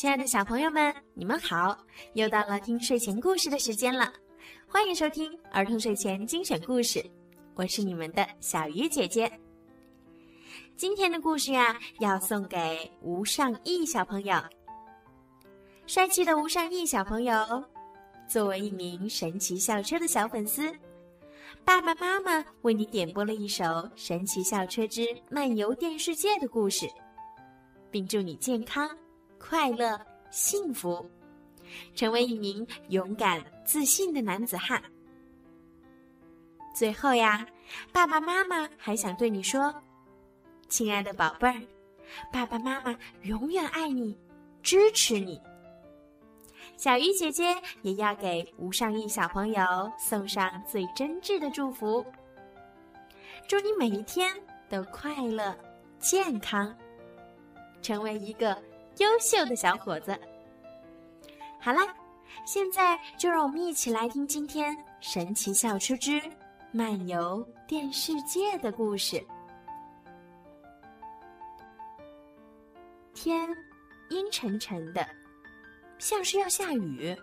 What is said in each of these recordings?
亲爱的小朋友们，你们好！又到了听睡前故事的时间了，欢迎收听儿童睡前精选故事，我是你们的小鱼姐姐。今天的故事呀，要送给吴尚义小朋友。帅气的吴尚义小朋友，作为一名神奇校车的小粉丝，爸爸妈妈为你点播了一首《神奇校车之漫游电视界》的故事，并祝你健康。快乐、幸福，成为一名勇敢、自信的男子汉。最后呀，爸爸妈妈还想对你说：“亲爱的宝贝儿，爸爸妈妈永远爱你，支持你。”小鱼姐姐也要给吴尚义小朋友送上最真挚的祝福，祝你每一天都快乐、健康，成为一个。优秀的小伙子。好啦，现在就让我们一起来听今天《神奇校车之漫游电世界》的故事。天阴沉沉的，像是要下雨。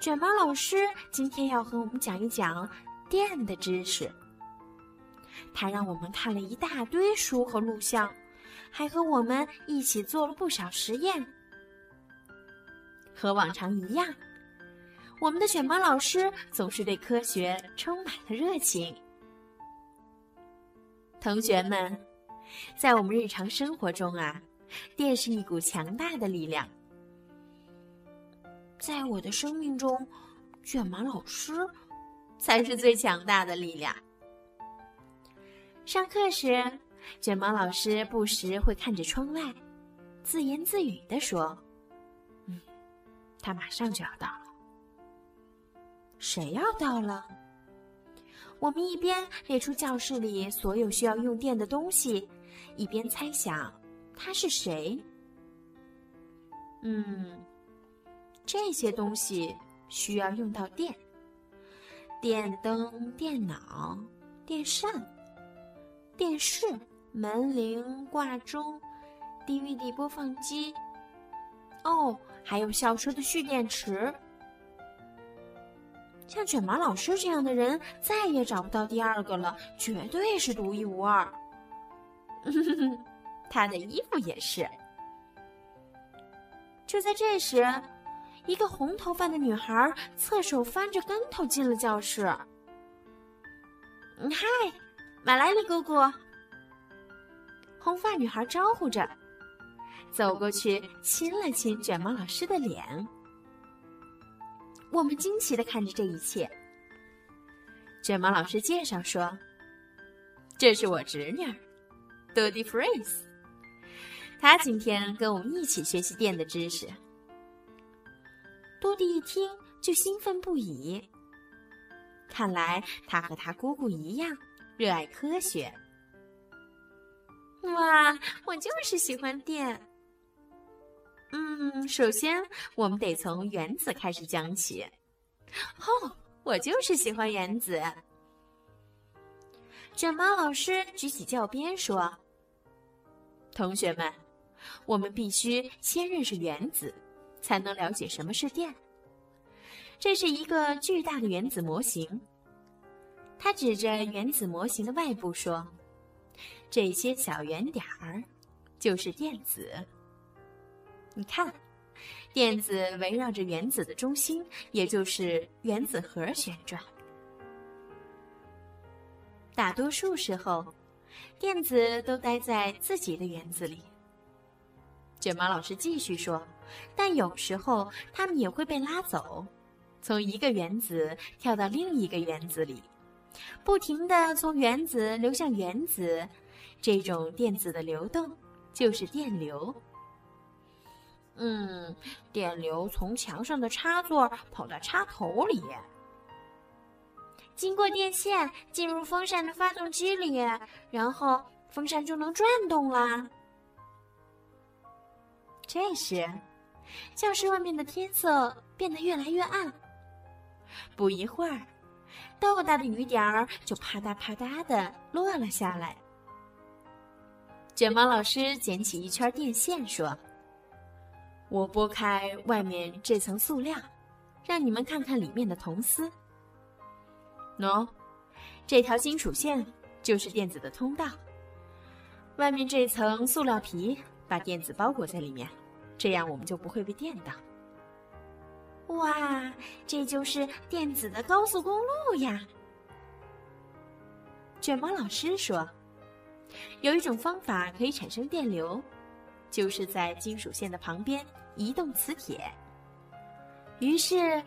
卷毛老师今天要和我们讲一讲电的知识。他让我们看了一大堆书和录像。还和我们一起做了不少实验。和往常一样，我们的卷毛老师总是对科学充满了热情。同学们，在我们日常生活中啊，电是一股强大的力量。在我的生命中，卷毛老师才是最强大的力量。上课时。卷毛老师不时会看着窗外，自言自语地说：“嗯，他马上就要到了。谁要到了？”我们一边列出教室里所有需要用电的东西，一边猜想他是谁。嗯，这些东西需要用到电：电灯、电脑、电扇、电视。门铃、挂钟、DVD 播放机，哦，还有校车的蓄电池。像卷毛老师这样的人，再也找不到第二个了，绝对是独一无二。他的衣服也是。就在这时，一个红头发的女孩侧手翻着跟头进了教室。嗨，马来利姑姑。红发女孩招呼着，走过去亲了亲卷毛老师的脸。我们惊奇的看着这一切。卷毛老师介绍说：“这是我侄女多蒂弗瑞斯，她今天跟我们一起学习电的知识。”多蒂一听就兴奋不已，看来她和她姑姑一样热爱科学。哇，我就是喜欢电。嗯，首先我们得从原子开始讲起。哦，我就是喜欢原子。卷毛老师举起教鞭说：“同学们，我们必须先认识原子，才能了解什么是电。这是一个巨大的原子模型。”他指着原子模型的外部说。这些小圆点儿就是电子。你看，电子围绕着原子的中心，也就是原子核旋转。大多数时候，电子都待在自己的原子里。卷毛老师继续说：“但有时候，它们也会被拉走，从一个原子跳到另一个原子里，不停的从原子流向原子。”这种电子的流动就是电流。嗯，电流从墙上的插座跑到插头里，经过电线进入风扇的发动机里，然后风扇就能转动啦。这时，教室外面的天色变得越来越暗。不一会儿，豆大的雨点儿就啪嗒啪嗒的落了下来。卷毛老师捡起一圈电线，说：“我拨开外面这层塑料，让你们看看里面的铜丝。喏，这条金属线就是电子的通道。外面这层塑料皮把电子包裹在里面，这样我们就不会被电到。哇，这就是电子的高速公路呀！卷毛老师说：“有一种方法可以产生电流，就是在金属线的旁边移动磁铁。”于是，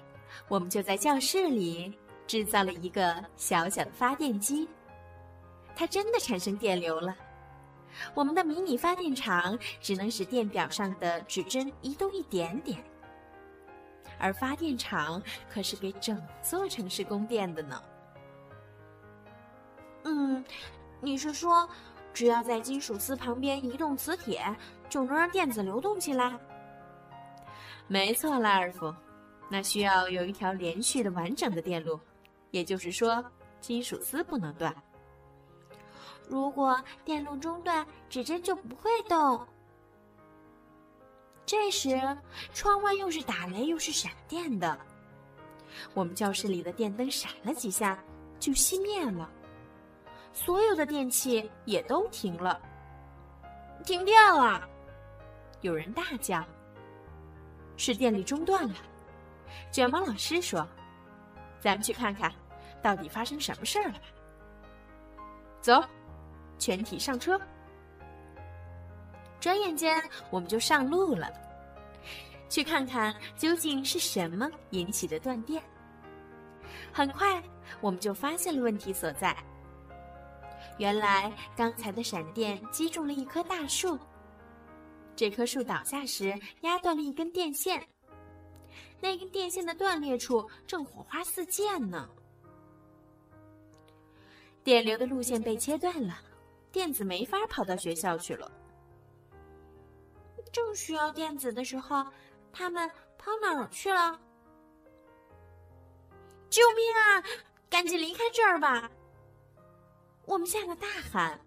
我们就在教室里制造了一个小小的发电机，它真的产生电流了。我们的迷你发电厂只能使电表上的指针移动一点点。而发电厂可是给整座城市供电的呢。嗯，你是说，只要在金属丝旁边移动磁铁，就能让电子流动起来？没错，拉尔夫，那需要有一条连续的完整的电路，也就是说，金属丝不能断。如果电路中断，指针就不会动。这时，窗外又是打雷又是闪电的。我们教室里的电灯闪了几下，就熄灭了。所有的电器也都停了。停电了！有人大叫：“是电力中断了。”卷毛老师说：“咱们去看看，到底发生什么事儿了吧？”走，全体上车。转眼间，我们就上路了，去看看究竟是什么引起的断电。很快，我们就发现了问题所在。原来，刚才的闪电击中了一棵大树，这棵树倒下时压断了一根电线，那根电线的断裂处正火花四溅呢。电流的路线被切断了，电子没法跑到学校去了。正需要电子的时候，他们跑哪儿去了？救命啊！赶紧离开这儿吧！我们吓得大喊。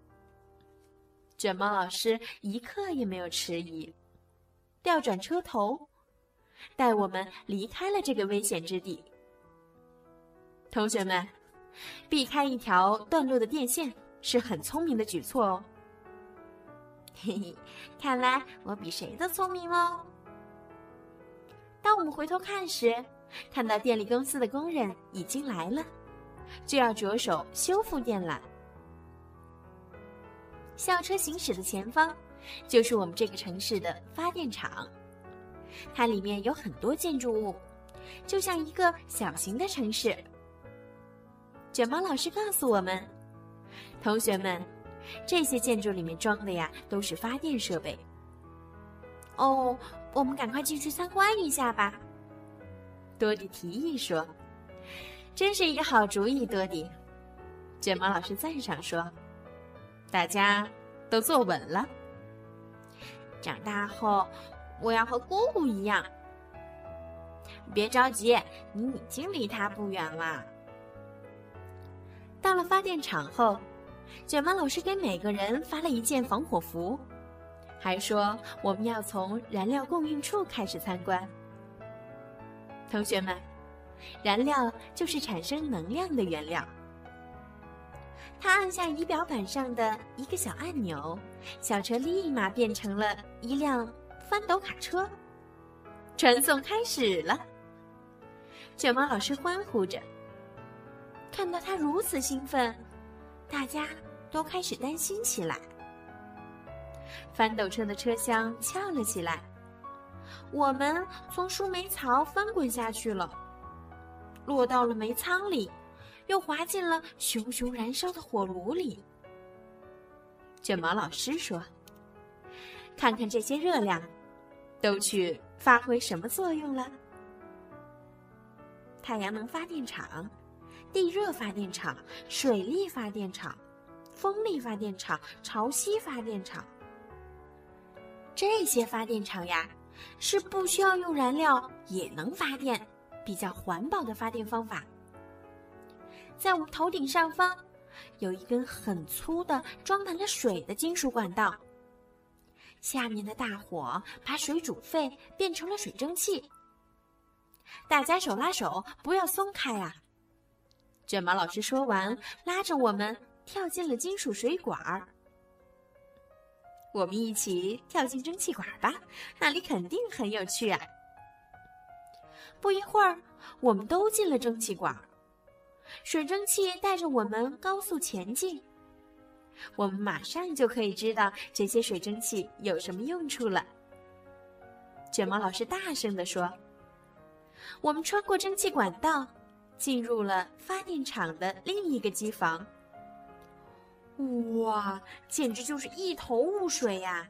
卷毛老师一刻也没有迟疑，调转车头，带我们离开了这个危险之地。同学们，避开一条断路的电线是很聪明的举措哦。嘿嘿，看来我比谁都聪明喽。当我们回头看时，看到电力公司的工人已经来了，就要着手修复电缆。校车行驶的前方，就是我们这个城市的发电厂，它里面有很多建筑物，就像一个小型的城市。卷毛老师告诉我们，同学们。这些建筑里面装的呀，都是发电设备。哦，我们赶快进去参观一下吧。多迪提议说：“真是一个好主意，多迪。”卷毛老师赞赏说：“大家都坐稳了。长大后，我要和姑姑一样。别着急，你已经离他不远了。”到了发电厂后。卷毛老师给每个人发了一件防火服，还说我们要从燃料供应处开始参观。同学们，燃料就是产生能量的原料。他按下仪表板上的一个小按钮，小车立马变成了一辆翻斗卡车。传送开始了，卷毛老师欢呼着。看到他如此兴奋。大家都开始担心起来。翻斗车的车厢翘了起来，我们从树莓槽翻滚下去了，落到了煤仓里，又滑进了熊熊燃烧的火炉里。卷毛老师说：“看看这些热量，都去发挥什么作用了？太阳能发电厂。”地热发电厂、水力发电厂、风力发电厂、潮汐发电厂，这些发电厂呀，是不需要用燃料也能发电，比较环保的发电方法。在我们头顶上方，有一根很粗的装满了水的金属管道，下面的大火把水煮沸，变成了水蒸气。大家手拉手，不要松开啊！卷毛老师说完，拉着我们跳进了金属水管儿。我们一起跳进蒸汽管吧，那里肯定很有趣啊！不一会儿，我们都进了蒸汽管，水蒸气带着我们高速前进。我们马上就可以知道这些水蒸气有什么用处了。卷毛老师大声地说：“我们穿过蒸汽管道，进入了发电厂的另一个机房。哇，简直就是一头雾水呀！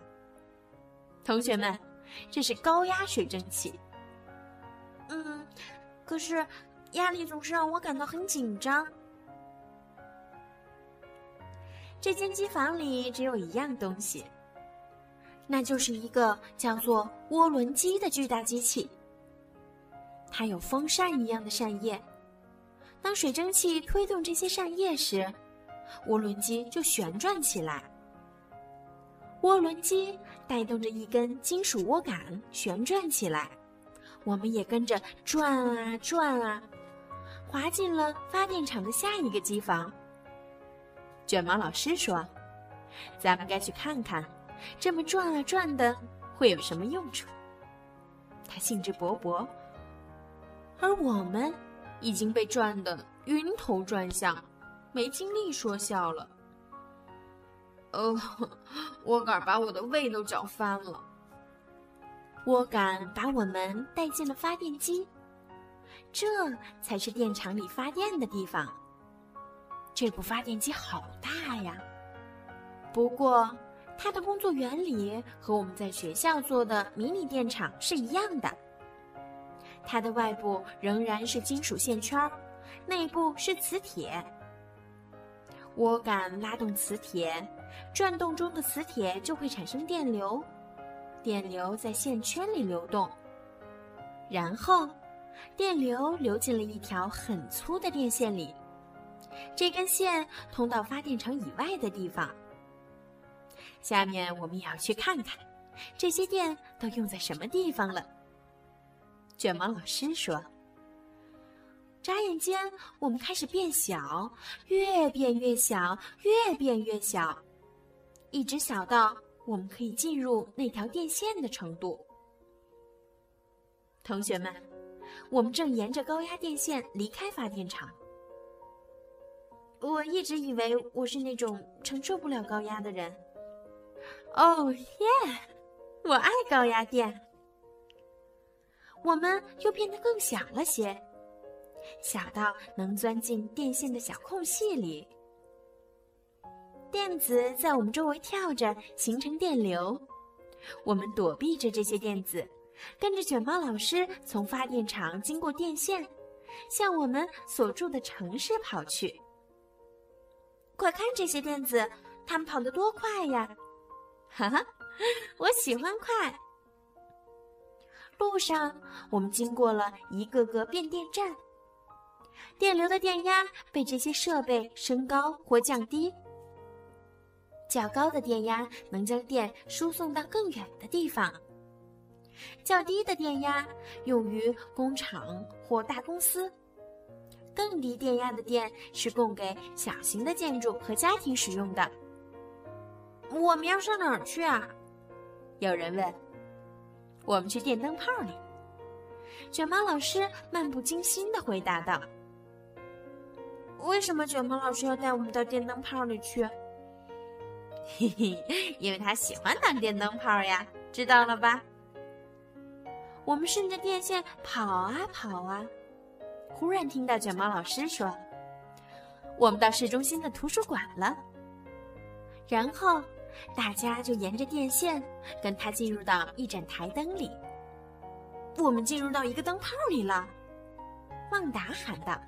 同学们，这是高压水蒸气。嗯，可是压力总是让我感到很紧张。”这间机房里只有一样东西，那就是一个叫做涡轮机的巨大机器。它有风扇一样的扇叶，当水蒸气推动这些扇叶时，涡轮机就旋转起来。涡轮机带动着一根金属涡杆旋转起来，我们也跟着转啊转啊，滑进了发电厂的下一个机房。卷毛老师说：“咱们该去看看，这么转啊转的会有什么用处。”他兴致勃勃，而我们已经被转得晕头转向，没精力说笑了。呃，涡杆把我的胃都搅翻了。涡杆把我们带进了发电机，这才是电厂里发电的地方。这部发电机好大呀！不过，它的工作原理和我们在学校做的迷你电厂是一样的。它的外部仍然是金属线圈，内部是磁铁。涡杆拉动磁铁，转动中的磁铁就会产生电流，电流在线圈里流动，然后电流流进了一条很粗的电线里。这根线通到发电厂以外的地方。下面我们也要去看看，这些电都用在什么地方了。卷毛老师说：“眨眼间，我们开始变小，越变越小，越变越小，一直小到我们可以进入那条电线的程度。”同学们，我们正沿着高压电线离开发电厂。我一直以为我是那种承受不了高压的人。哦耶！我爱高压电。我们又变得更小了些，小到能钻进电线的小空隙里。电子在我们周围跳着，形成电流。我们躲避着这些电子，跟着卷毛老师从发电厂经过电线，向我们所住的城市跑去。快看这些电子，它们跑得多快呀！哈哈，我喜欢快。路上，我们经过了一个个变电站，电流的电压被这些设备升高或降低。较高的电压能将电输送到更远的地方，较低的电压用于工厂或大公司。更低电压的电是供给小型的建筑和家庭使用的。我们要上哪儿去啊？有人问。我们去电灯泡里。卷毛老师漫不经心地回答道：“为什么卷毛老师要带我们到电灯泡里去？”嘿嘿，因为他喜欢当电灯泡呀，知道了吧？我们顺着电线跑啊跑啊。忽然听到卷毛老师说：“我们到市中心的图书馆了。”然后大家就沿着电线跟他进入到一盏台灯里。我们进入到一个灯泡里了，旺达喊道：“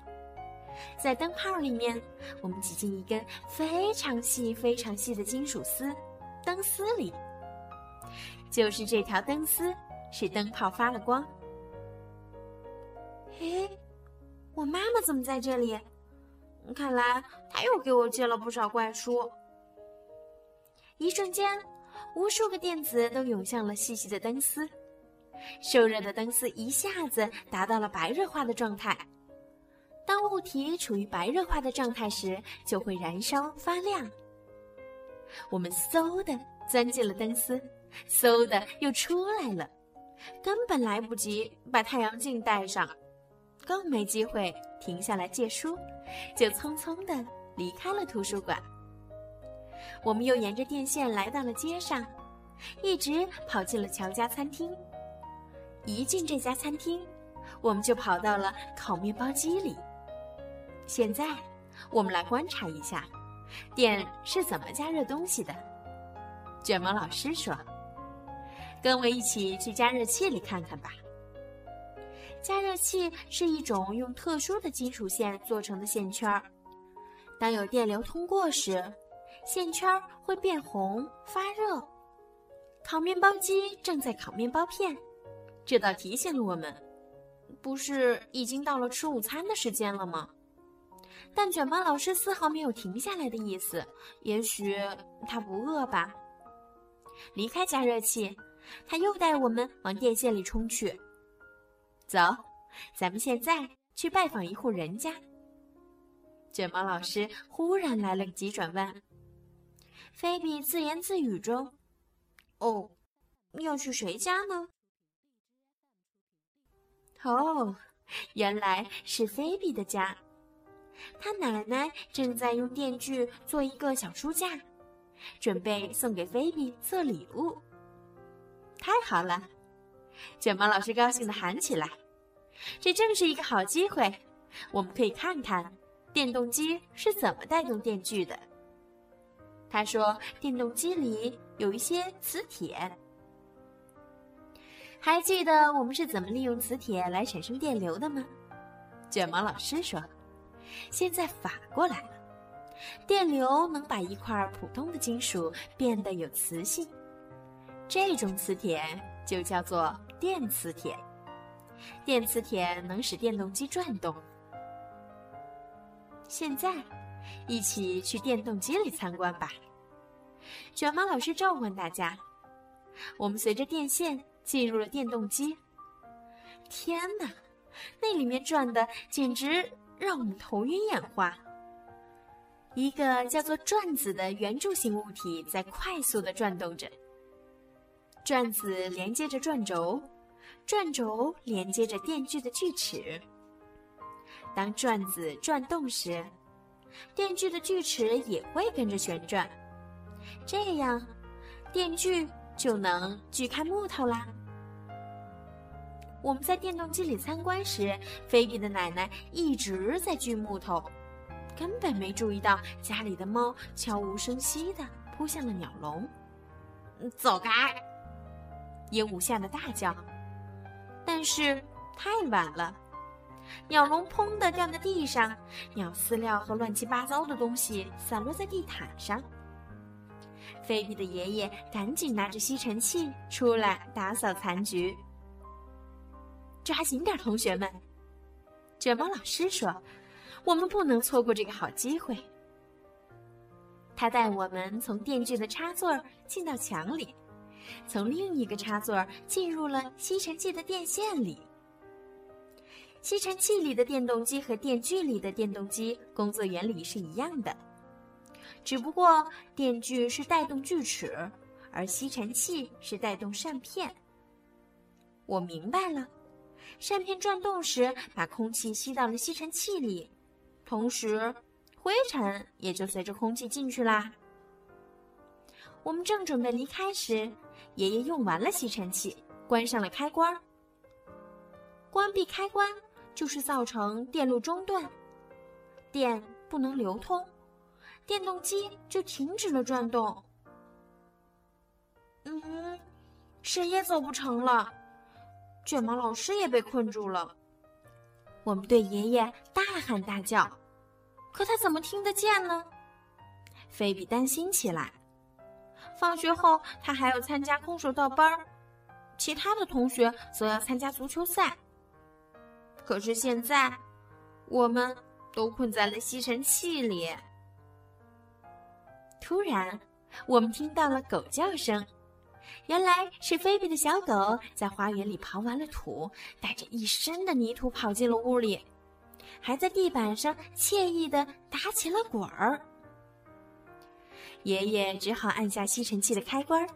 在灯泡里面，我们挤进一根非常细、非常细的金属丝，灯丝里。就是这条灯丝使灯泡发了光。”诶。我妈妈怎么在这里？看来她又给我借了不少怪书。一瞬间，无数个电子都涌向了细细的灯丝。受热的灯丝一下子达到了白热化的状态。当物体处于白热化的状态时，就会燃烧发亮。我们嗖的钻进了灯丝，嗖的又出来了，根本来不及把太阳镜戴上，更没机会停下来借书，就匆匆的离开了图书馆。我们又沿着电线来到了街上，一直跑进了乔家餐厅。一进这家餐厅，我们就跑到了烤面包机里。现在，我们来观察一下，电是怎么加热东西的。卷毛老师说：“跟我一起去加热器里看看吧。”加热器是一种用特殊的金属线做成的线圈儿，当有电流通过时，线圈儿会变红发热。烤面包机正在烤面包片，这倒提醒了我们，不是已经到了吃午餐的时间了吗？但卷毛老师丝毫没有停下来的意思，也许他不饿吧。离开加热器，他又带我们往电线里冲去。走，咱们现在去拜访一户人家。卷毛老师忽然来了个急转弯。菲比自言自语中：“哦，要去谁家呢？”哦，原来是菲比的家。他奶奶正在用电锯做一个小书架，准备送给菲比做礼物。太好了！卷毛老师高兴地喊起来：“这正是一个好机会，我们可以看看电动机是怎么带动电锯的。”他说：“电动机里有一些磁铁，还记得我们是怎么利用磁铁来产生电流的吗？”卷毛老师说。现在反过来了，电流能把一块普通的金属变得有磁性，这种磁铁就叫做电磁铁。电磁铁能使电动机转动。现在，一起去电动机里参观吧。卷毛老师召唤大家。我们随着电线进入了电动机。天哪，那里面转的简直……让我们头晕眼花。一个叫做转子的圆柱形物体在快速的转动着。转子连接着转轴，转轴连接着电锯的锯齿。当转子转动时，电锯的锯齿也会跟着旋转，这样电锯就能锯开木头啦。我们在电动机里参观时，菲比的奶奶一直在锯木头，根本没注意到家里的猫悄无声息地扑向了鸟笼。走开！鹦鹉吓得大叫。但是太晚了，鸟笼砰的掉在地上，鸟饲料和乱七八糟的东西散落在地毯上。菲比的爷爷赶紧拿着吸尘器出来打扫残局。抓紧点，同学们！卷毛老师说：“我们不能错过这个好机会。”他带我们从电锯的插座进到墙里，从另一个插座进入了吸尘器的电线里。吸尘器里的电动机和电锯里的电动机工作原理是一样的，只不过电锯是带动锯齿，而吸尘器是带动扇片。我明白了。扇片转动时，把空气吸到了吸尘器里，同时灰尘也就随着空气进去啦。我们正准备离开时，爷爷用完了吸尘器，关上了开关。关闭开关就是造成电路中断，电不能流通，电动机就停止了转动。嗯，谁也走不成了。卷毛老师也被困住了，我们对爷爷大喊大叫，可他怎么听得见呢？菲比担心起来。放学后，他还要参加空手道班儿，其他的同学则要参加足球赛。可是现在，我们都困在了吸尘器里。突然，我们听到了狗叫声，原来是菲比的小狗在花园里刨完了土，带着一身的泥土跑进了屋里，还在地板上惬意地打起了滚儿。爷爷只好按下吸尘器的开关，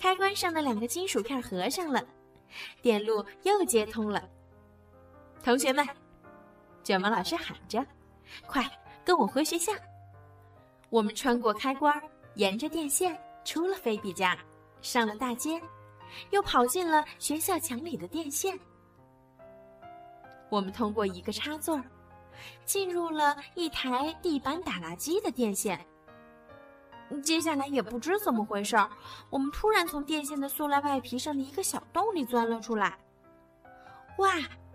开关上的两个金属片合上了，电路又接通了。同学们，卷毛老师喊着：“快跟我回学校！”我们穿过开关，沿着电线出了菲比家，上了大街，又跑进了学校墙里的电线。我们通过一个插座，进入了一台地板打蜡机的电线。接下来也不知怎么回事儿，我们突然从电线的塑料外皮上的一个小洞里钻了出来。哇！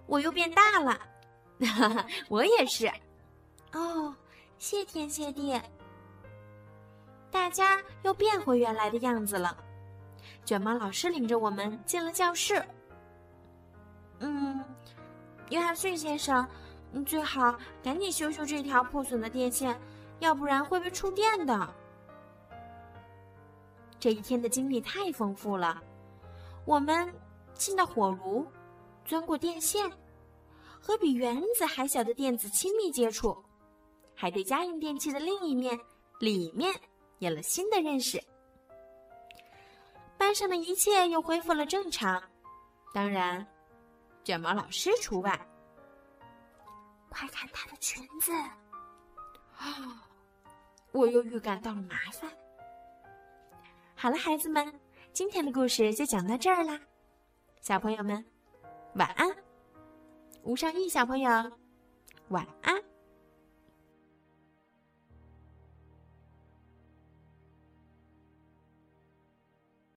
我又变大了，哈哈，我也是。哦，谢天谢地，大家又变回原来的样子了。卷毛老师领着我们进了教室。嗯，约翰逊先生，你最好赶紧修修这条破损的电线，要不然会被触电的。这一天的经历太丰富了，我们进到火炉，钻过电线。和比原子还小的电子亲密接触，还对家用电器的另一面——里面有了新的认识。班上的一切又恢复了正常，当然，卷毛老师除外。快看她的裙子！啊，我又预感到了麻烦。好了，孩子们，今天的故事就讲到这儿啦，小朋友们，晚安。吴尚义小朋友，晚安。